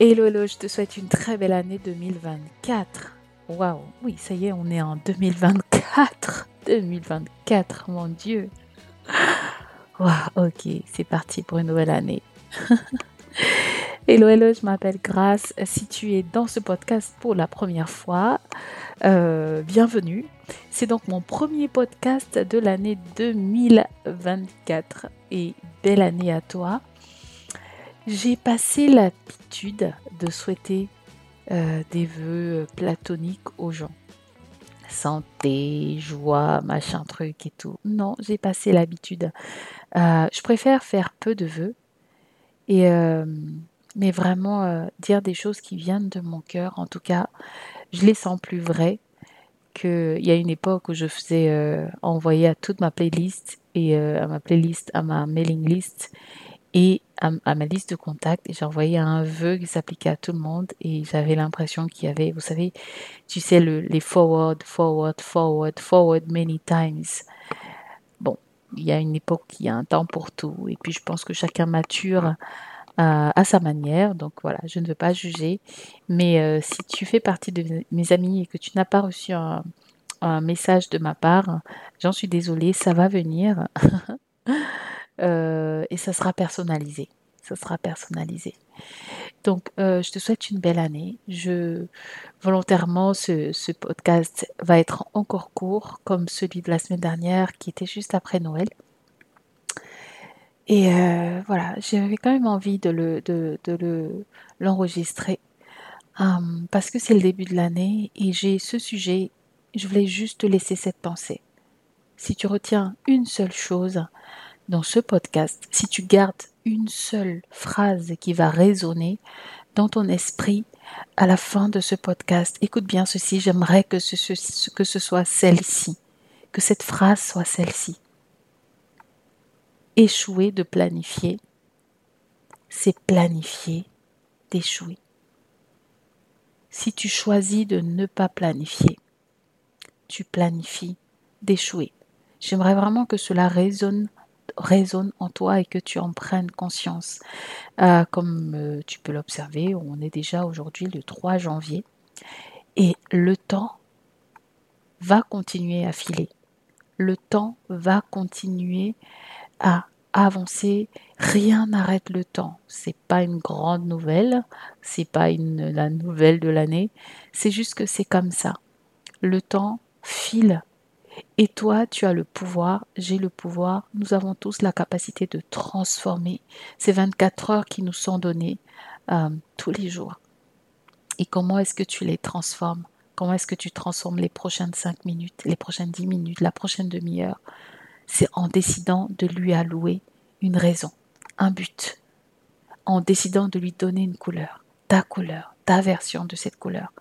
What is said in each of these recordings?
Hello, hello, je te souhaite une très belle année 2024. Waouh, oui, ça y est, on est en 2024. 2024, mon Dieu. Waouh, ok, c'est parti pour une nouvelle année. hello, hello, je m'appelle Grace. Si tu es dans ce podcast pour la première fois, euh, bienvenue. C'est donc mon premier podcast de l'année 2024 et belle année à toi. J'ai passé l'habitude de souhaiter euh, des vœux platoniques aux gens. Santé, joie, machin truc et tout. Non, j'ai passé l'habitude. Euh, je préfère faire peu de vœux et euh, mais vraiment dire des choses qui viennent de mon cœur. En tout cas, je les sens plus vraies qu'il y a une époque où je faisais envoyer à toute ma playlist et à ma playlist, à ma mailing list et à, ma liste de contacts et envoyé un vœu qui s'appliquait à tout le monde et j'avais l'impression qu'il y avait, vous savez, tu sais, le, les forward, forward, forward, forward many times. Bon, il y a une époque, il y a un temps pour tout et puis je pense que chacun mature euh, à sa manière. Donc voilà, je ne veux pas juger. Mais euh, si tu fais partie de mes amis et que tu n'as pas reçu un, message de ma part, j'en suis désolée, ça va venir. Euh, et ça sera personnalisé. Ça sera personnalisé. Donc, euh, je te souhaite une belle année. Je volontairement, ce, podcast va être encore court, comme celui de la semaine dernière, qui était juste après Noël. Et euh, voilà, j'avais quand même envie de le de, le l'enregistrer parce que c'est le début de l'année et j'ai ce sujet. Je voulais juste te laisser cette pensée. Si tu retiens une seule chose, dans ce podcast, si tu gardes une seule phrase qui va résonner dans ton esprit à la fin de ce podcast, écoute bien ceci, j'aimerais que ce, que ce soit celle-ci, que cette phrase soit celle-ci. Échouer de planifier, c'est planifier d'échouer. Si tu choisis de ne pas planifier, tu planifies d'échouer. J'aimerais vraiment que cela résonne résonne en toi et que tu en prennes conscience. Euh, comme euh, tu peux l'observer, on est déjà aujourd'hui le 3 janvier et le temps va continuer à filer. Le temps va continuer à avancer. Rien n'arrête le temps. C'est pas une grande nouvelle, c'est pas une, la nouvelle de l'année. C'est juste que c'est comme ça. Le temps file et toi, tu as le pouvoir, j'ai le pouvoir, nous avons tous la capacité de transformer ces 24 heures qui nous sont données euh, tous les jours. Et comment est-ce que tu les transformes? Comment est-ce que tu transformes les prochaines 5 minutes, les prochaines 10 minutes, la prochaine demi-heure? C'est en décidant de lui allouer une raison, un but, en décidant de lui donner une couleur, ta couleur, ta version de cette couleur.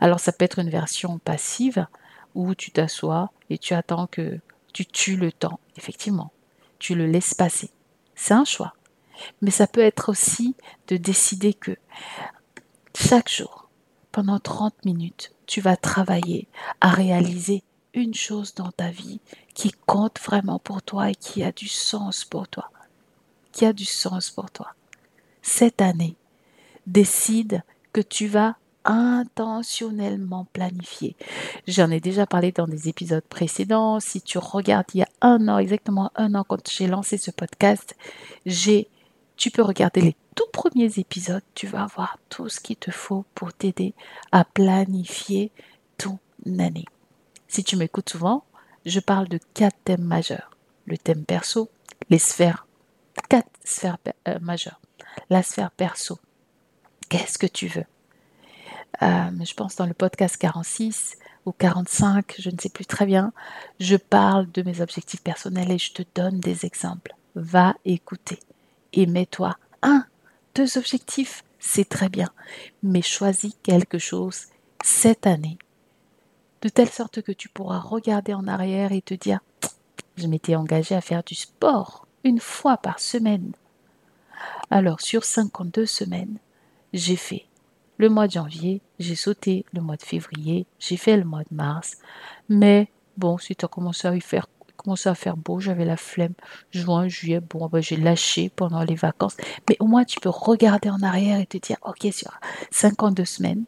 Alors ça peut être une version passive, où tu t'assois et tu attends que tu tues le temps. Effectivement, tu le laisses passer. C'est un choix. Mais ça peut être aussi de décider que chaque jour, pendant 30 minutes, tu vas travailler à réaliser une chose dans ta vie qui compte vraiment pour toi et qui a du sens pour toi. Qui a du sens pour toi. Cette année, décide que tu vas intentionnellement planifié. J'en ai déjà parlé dans des épisodes précédents. Si tu regardes il y a un an, exactement un an, quand j'ai lancé ce podcast, j'ai, tu peux regarder les tout premiers épisodes. Tu vas avoir tout ce qu'il te faut pour t'aider à planifier ton année. Si tu m'écoutes souvent, je parle de quatre thèmes majeurs. Le thème perso, les sphères, quatre sphères euh, majeures. La sphère perso, qu'est-ce que tu veux? Je pense dans le podcast 46 ou 45, je ne sais plus très bien, je parle de mes objectifs personnels et je te donne des exemples. Va écouter et mets-toi un, deux objectifs, c'est très bien, mais choisis quelque chose cette année, de telle sorte que tu pourras regarder en arrière et te dire, je m'étais engagé à faire du sport une fois par semaine. Alors sur 52 semaines, j'ai fait le mois de janvier, j'ai sauté le mois de février, j'ai fait le mois de mars, mais bon, si tu as commencé à faire commençait à faire beau, j'avais la flemme. Juin, juillet, bon, ben, j'ai lâché pendant les vacances. Mais au moins, tu peux regarder en arrière et te dire, ok, sur 52 semaines,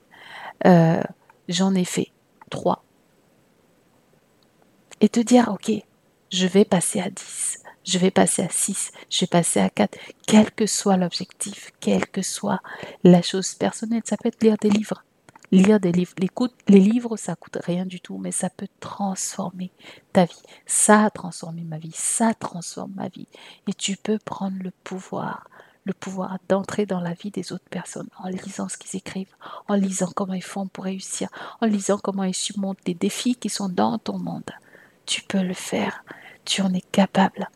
euh, j'en ai fait 3. Et te dire, ok, je vais passer à 10, je vais passer à 6, je vais passer à 4, quel que soit l'objectif, quelle que soit la chose personnelle. Ça peut être lire des livres, lire des livres. les livres, ça coûte rien du tout, mais ça peut transformer ta vie. Ça a transformé ma vie, ça transforme ma vie. Et tu peux prendre le pouvoir, le pouvoir d'entrer dans la vie des autres personnes en lisant ce qu'ils écrivent, en lisant comment ils font pour réussir, en lisant comment ils surmontent des défis qui sont dans ton monde. Tu peux le faire, tu en es capable.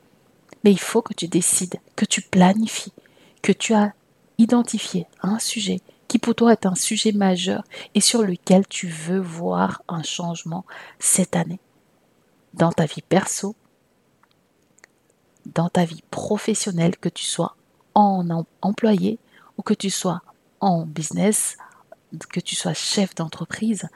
Il faut que tu décides, que tu planifies, que tu as identifié un sujet qui pour toi est un sujet majeur et sur lequel tu veux voir un changement cette année. Dans ta vie perso, dans ta vie professionnelle, que tu sois en employé ou que tu sois en business, que tu sois chef d'entreprise,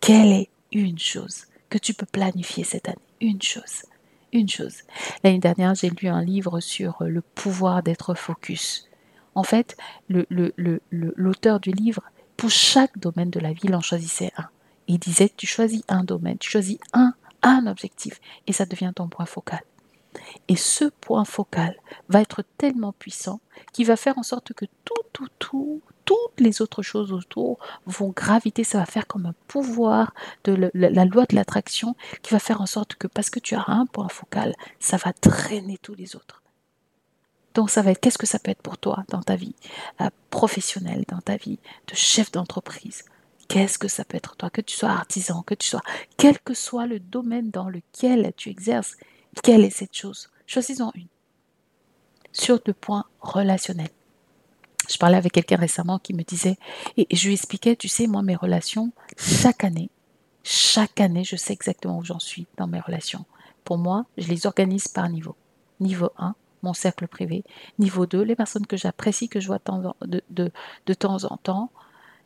quelle est une chose que tu peux planifier cette année? Une chose. Une chose. L'année dernière, j'ai lu un livre sur le pouvoir d'être focus. En fait, l'auteur du livre, pour chaque domaine de la vie, il en choisissait un. Il disait, tu choisis un domaine, tu choisis un, un objectif, et ça devient ton point focal. Et ce point focal va être tellement puissant qu'il va faire en sorte que tout, tout, tout, toutes les autres choses autour vont graviter. Ça va faire comme un pouvoir de la loi de l'attraction qui va faire en sorte que parce que tu as un point focal, ça va traîner tous les autres. Donc ça va être qu'est-ce que ça peut être pour toi dans ta vie euh, professionnelle, dans ta vie de chef d'entreprise? Qu'est-ce que ça peut être toi, que tu sois artisan, que tu sois, quel que soit le domaine dans lequel tu exerces, quelle est cette chose? Choisis-en une. Sur le point relationnel. Je parlais avec quelqu'un récemment qui me disait, et je lui expliquais, tu sais, moi, mes relations, chaque année, chaque année, je sais exactement où j'en suis dans mes relations. Pour moi, je les organise par niveau. Niveau 1, mon cercle privé. Niveau 2, les personnes que j'apprécie, que je vois de, de, temps en temps,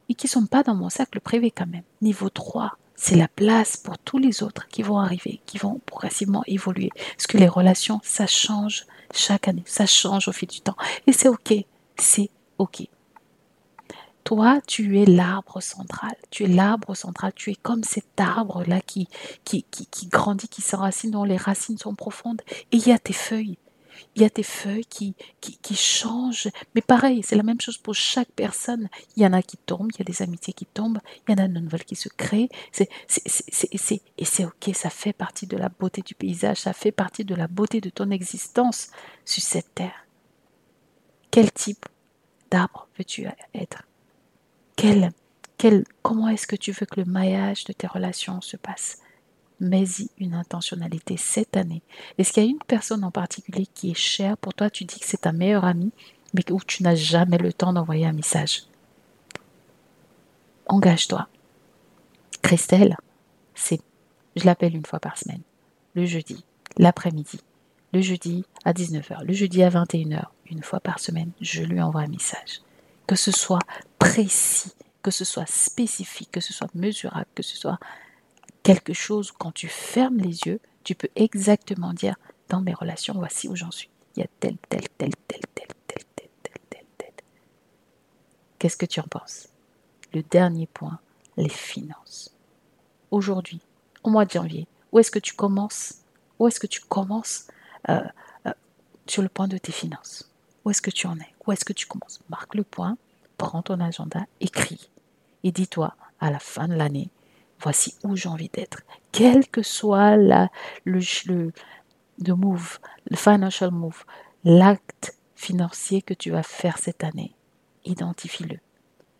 et qui ne sont pas dans mon cercle privé quand même. Niveau 3, c'est la place pour tous les autres qui vont arriver, qui vont progressivement évoluer. Parce que les relations, ça change chaque année, ça change au fil du temps. Et c'est OK, c'est OK. Toi, tu es l'arbre central. Tu es l'arbre central. Tu es comme cet arbre-là qui, qui, qui, qui grandit, qui s'enracine, dont les racines sont profondes. Et il y a tes feuilles il y a des feuilles qui, qui, changent. Mais pareil, c'est la même chose pour chaque personne. Il y en a qui tombent, il y a des amitiés qui tombent, il y en a de nouvelles qui se créent. C'est, et c'est OK, ça fait partie de la beauté du paysage, ça fait partie de la beauté de ton existence sur cette terre. Quel type d'arbre veux-tu être? Quel, quel, Comment est-ce que tu veux que le maillage de tes relations se passe? Mets-y une intentionnalité cette année. Est-ce qu'il y a une personne en particulier qui est chère pour toi? Tu dis que c'est ta meilleure amie, mais où tu n'as jamais le temps d'envoyer un message. Engage-toi. Christelle, c'est, je l'appelle une fois par semaine, le jeudi, l'après-midi, le jeudi à 19h, le jeudi à 21h, une fois par semaine, je lui envoie un message. Que ce soit précis, que ce soit spécifique, que ce soit mesurable, que ce soit quelque chose, quand tu fermes les yeux, tu peux exactement dire dans mes relations, voici où j'en suis. Il y a tel, tel, tel, tel, tel, tel, tel, tel, tel, tel. Qu'est-ce que tu en penses Le dernier point, les finances. Aujourd'hui, au mois de janvier, où est-ce que tu commences Où est-ce que tu commences euh, euh, sur le point de tes finances Où est-ce que tu en es Où est-ce que tu commences Marque le point, prends ton agenda, écris et dis-toi à la fin de l'année, voici où j'ai envie d'être. Quel que soit la, le, le, move, le financial move, l'acte financier que tu vas faire cette année, identifie-le.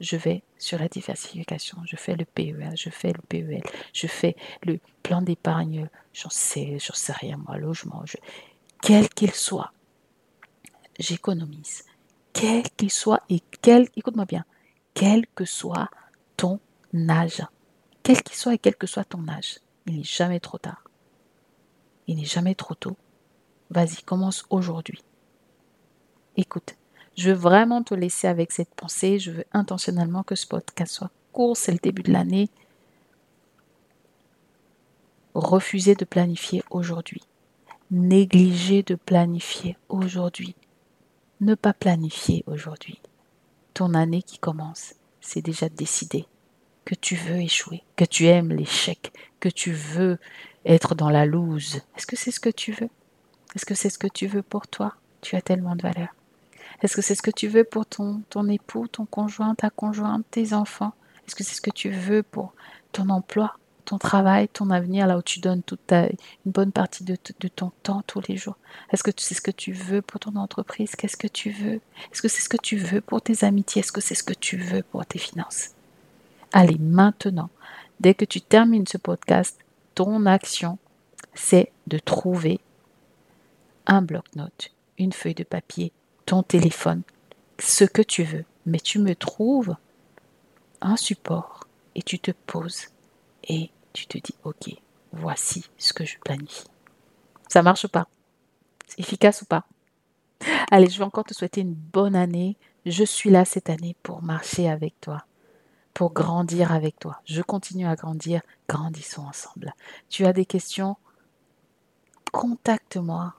Je vais sur la diversification, je fais le PEA, je fais le PEL, je fais le plan d'épargne, j'en sais, j'en sais rien moi, logement, quel qu'il soit, j'économise, quel qu'il soit et quel, écoute-moi bien, quel que soit ton âge, quel qu'il soit et quel que soit ton âge, il n'est jamais trop tard. Il n'est jamais trop tôt. Vas-y, commence aujourd'hui. Écoute, je veux vraiment te laisser avec cette pensée. Je veux intentionnellement que ce podcast soit court. C'est le début de l'année. Refuser de planifier aujourd'hui. Négliger de planifier aujourd'hui. Ne pas planifier aujourd'hui. Ton année qui commence, c'est déjà décidé que tu veux échouer, que tu aimes l'échec, que tu veux être dans la loose. Est-ce que c'est ce que tu veux Est-ce que c'est ce que tu veux pour toi Tu as tellement de valeur. Est-ce que c'est ce que tu veux pour ton, ton époux, ton conjoint, ta conjointe, tes enfants Est-ce que c'est ce que tu veux pour ton emploi, ton travail, ton avenir, là où tu donnes une bonne partie de ton temps tous les jours Est-ce que c'est ce que tu veux pour ton entreprise Qu'est-ce que tu veux Est-ce que c'est ce que tu veux pour tes amitiés Est-ce que c'est ce que tu veux pour tes finances Allez, maintenant, dès que tu termines ce podcast, ton action, c'est de trouver un bloc-notes, une feuille de papier, ton téléphone, ce que tu veux. Mais tu me trouves un support et tu te poses et tu te dis, ok, voici ce que je planifie. Ça marche ou pas? Efficace ou pas? Allez, je vais encore te souhaiter une bonne année. Je suis là cette année pour marcher avec toi, grandir avec toi. Je continue à grandir. Grandissons ensemble. Tu as des questions? Contacte-moi.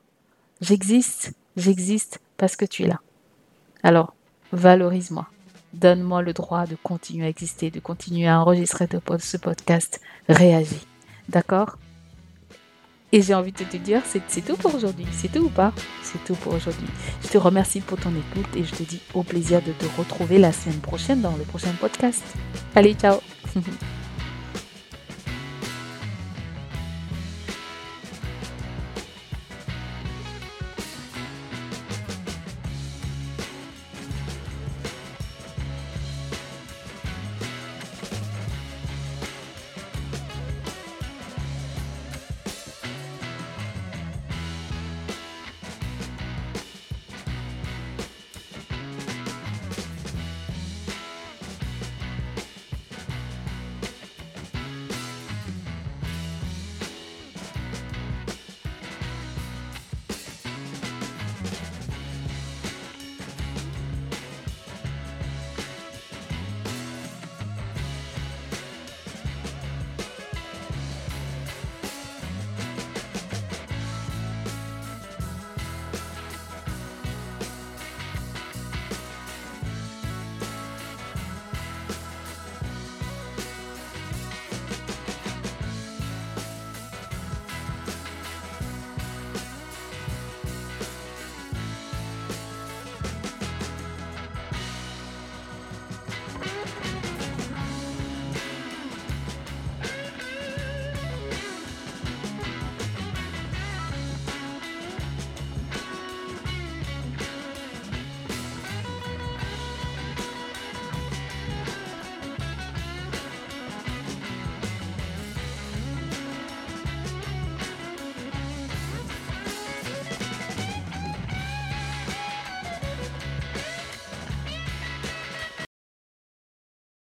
J'existe, j'existe parce que tu es là. Alors, valorise-moi. Donne-moi le droit de continuer à exister, de continuer à enregistrer ce podcast. Réagis. D'accord? Et j'ai envie de te dire, c'est tout pour aujourd'hui. C'est tout ou pas? C'est tout pour aujourd'hui. Je te remercie pour ton écoute et je te dis au plaisir de te retrouver la semaine prochaine dans le prochain podcast. Allez, ciao